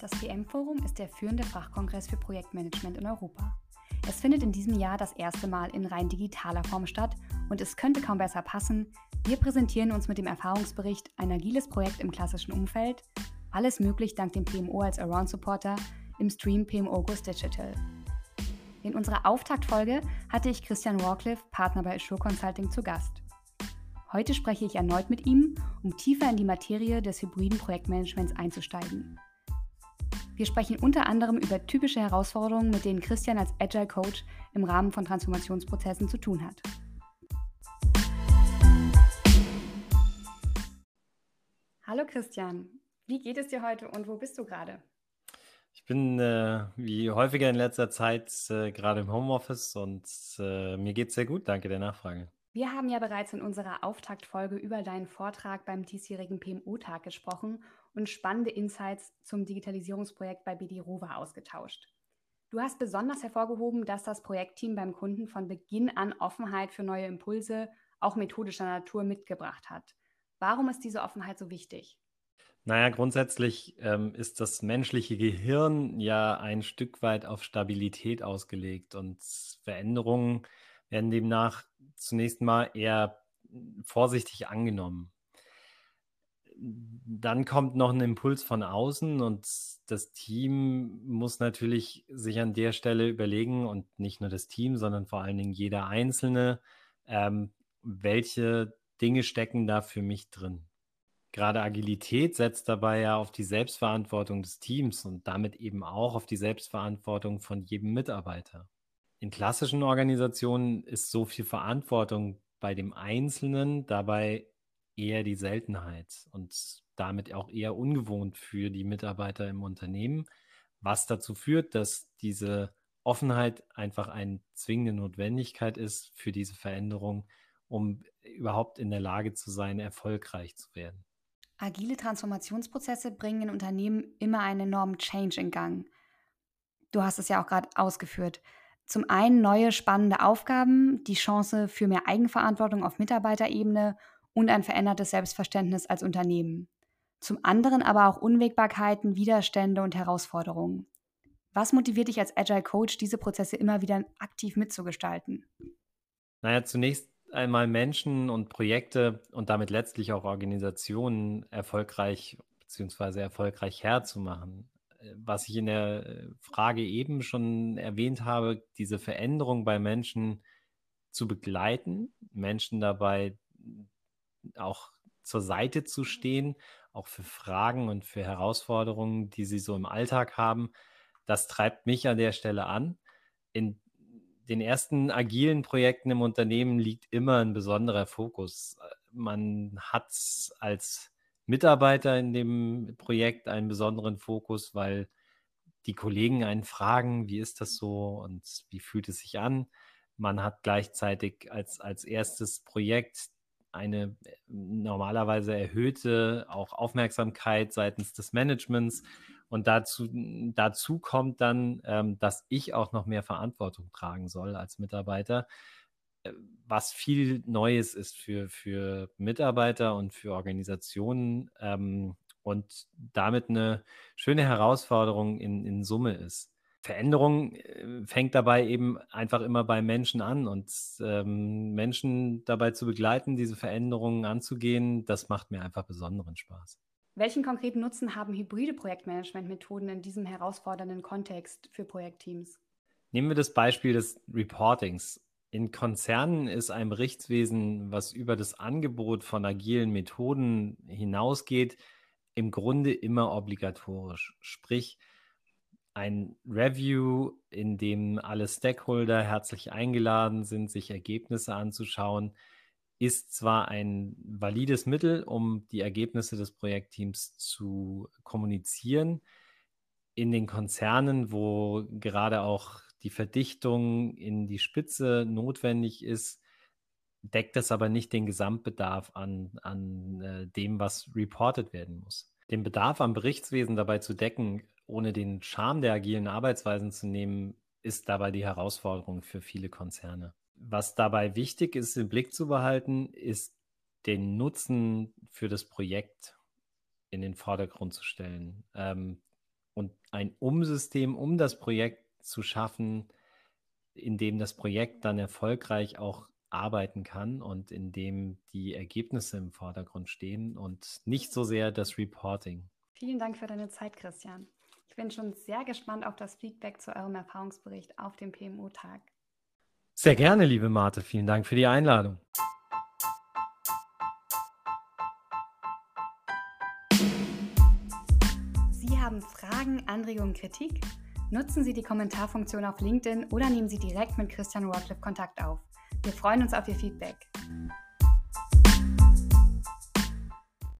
Das PM-Forum ist der führende Fachkongress für Projektmanagement in Europa. Es findet in diesem Jahr das erste Mal in rein digitaler Form statt und es könnte kaum besser passen. Wir präsentieren uns mit dem Erfahrungsbericht Ein agiles Projekt im klassischen Umfeld. Alles möglich dank dem PMO als Around-Supporter im Stream PMO Goes Digital. In unserer Auftaktfolge hatte ich Christian Warcliffe, Partner bei Assure Consulting, zu Gast. Heute spreche ich erneut mit ihm, um tiefer in die Materie des hybriden Projektmanagements einzusteigen. Wir sprechen unter anderem über typische Herausforderungen, mit denen Christian als Agile Coach im Rahmen von Transformationsprozessen zu tun hat. Hallo Christian, wie geht es dir heute und wo bist du gerade? Ich bin äh, wie häufiger in letzter Zeit äh, gerade im Homeoffice und äh, mir geht es sehr gut. Danke der Nachfrage. Wir haben ja bereits in unserer Auftaktfolge über deinen Vortrag beim diesjährigen PMO-Tag gesprochen und spannende Insights zum Digitalisierungsprojekt bei BD Rover ausgetauscht. Du hast besonders hervorgehoben, dass das Projektteam beim Kunden von Beginn an Offenheit für neue Impulse, auch methodischer Natur, mitgebracht hat. Warum ist diese Offenheit so wichtig? Naja, grundsätzlich ähm, ist das menschliche Gehirn ja ein Stück weit auf Stabilität ausgelegt und Veränderungen werden demnach zunächst mal eher vorsichtig angenommen dann kommt noch ein Impuls von außen und das Team muss natürlich sich an der Stelle überlegen und nicht nur das Team, sondern vor allen Dingen jeder Einzelne, ähm, welche Dinge stecken da für mich drin. Gerade Agilität setzt dabei ja auf die Selbstverantwortung des Teams und damit eben auch auf die Selbstverantwortung von jedem Mitarbeiter. In klassischen Organisationen ist so viel Verantwortung bei dem Einzelnen dabei eher die Seltenheit und damit auch eher ungewohnt für die Mitarbeiter im Unternehmen, was dazu führt, dass diese Offenheit einfach eine zwingende Notwendigkeit ist für diese Veränderung, um überhaupt in der Lage zu sein, erfolgreich zu werden. Agile Transformationsprozesse bringen in Unternehmen immer einen enormen Change in Gang. Du hast es ja auch gerade ausgeführt. Zum einen neue spannende Aufgaben, die Chance für mehr Eigenverantwortung auf Mitarbeiterebene und ein verändertes Selbstverständnis als Unternehmen. Zum anderen aber auch Unwägbarkeiten, Widerstände und Herausforderungen. Was motiviert dich als Agile Coach, diese Prozesse immer wieder aktiv mitzugestalten? Naja, zunächst einmal Menschen und Projekte und damit letztlich auch Organisationen erfolgreich bzw. erfolgreich herzumachen. Was ich in der Frage eben schon erwähnt habe, diese Veränderung bei Menschen zu begleiten, Menschen dabei auch zur Seite zu stehen, auch für Fragen und für Herausforderungen, die sie so im Alltag haben. Das treibt mich an der Stelle an. In den ersten agilen Projekten im Unternehmen liegt immer ein besonderer Fokus. Man hat als Mitarbeiter in dem Projekt einen besonderen Fokus, weil die Kollegen einen fragen, wie ist das so und wie fühlt es sich an. Man hat gleichzeitig als, als erstes Projekt eine äh, normalerweise erhöhte auch Aufmerksamkeit seitens des Managements. Und dazu, dazu kommt dann, ähm, dass ich auch noch mehr Verantwortung tragen soll als Mitarbeiter, äh, was viel Neues ist für, für Mitarbeiter und für Organisationen ähm, und damit eine schöne Herausforderung in, in Summe ist. Veränderung äh, fängt dabei eben einfach immer bei Menschen an und ähm, Menschen dabei zu begleiten, diese Veränderungen anzugehen, das macht mir einfach besonderen Spaß. Welchen konkreten Nutzen haben hybride Projektmanagementmethoden in diesem herausfordernden Kontext für Projektteams? Nehmen wir das Beispiel des Reportings. In Konzernen ist ein Berichtswesen, was über das Angebot von agilen Methoden hinausgeht, im Grunde immer obligatorisch. Sprich, ein Review, in dem alle Stakeholder herzlich eingeladen sind, sich Ergebnisse anzuschauen, ist zwar ein valides Mittel, um die Ergebnisse des Projektteams zu kommunizieren. In den Konzernen, wo gerade auch die Verdichtung in die Spitze notwendig ist, deckt das aber nicht den Gesamtbedarf an, an äh, dem, was reported werden muss. Den Bedarf am Berichtswesen dabei zu decken, ohne den Charme der agilen Arbeitsweisen zu nehmen, ist dabei die Herausforderung für viele Konzerne. Was dabei wichtig ist, im Blick zu behalten, ist den Nutzen für das Projekt in den Vordergrund zu stellen. Ähm, und ein Umsystem um das Projekt zu schaffen, in dem das Projekt dann erfolgreich auch arbeiten kann und in dem die Ergebnisse im Vordergrund stehen und nicht so sehr das Reporting. Vielen Dank für deine Zeit, Christian. Ich bin schon sehr gespannt auf das Feedback zu eurem Erfahrungsbericht auf dem PMO-Tag. Sehr gerne, liebe Marte. Vielen Dank für die Einladung. Sie haben Fragen, Anregungen, Kritik? Nutzen Sie die Kommentarfunktion auf LinkedIn oder nehmen Sie direkt mit Christian Rockcliffe Kontakt auf. Wir freuen uns auf Ihr Feedback.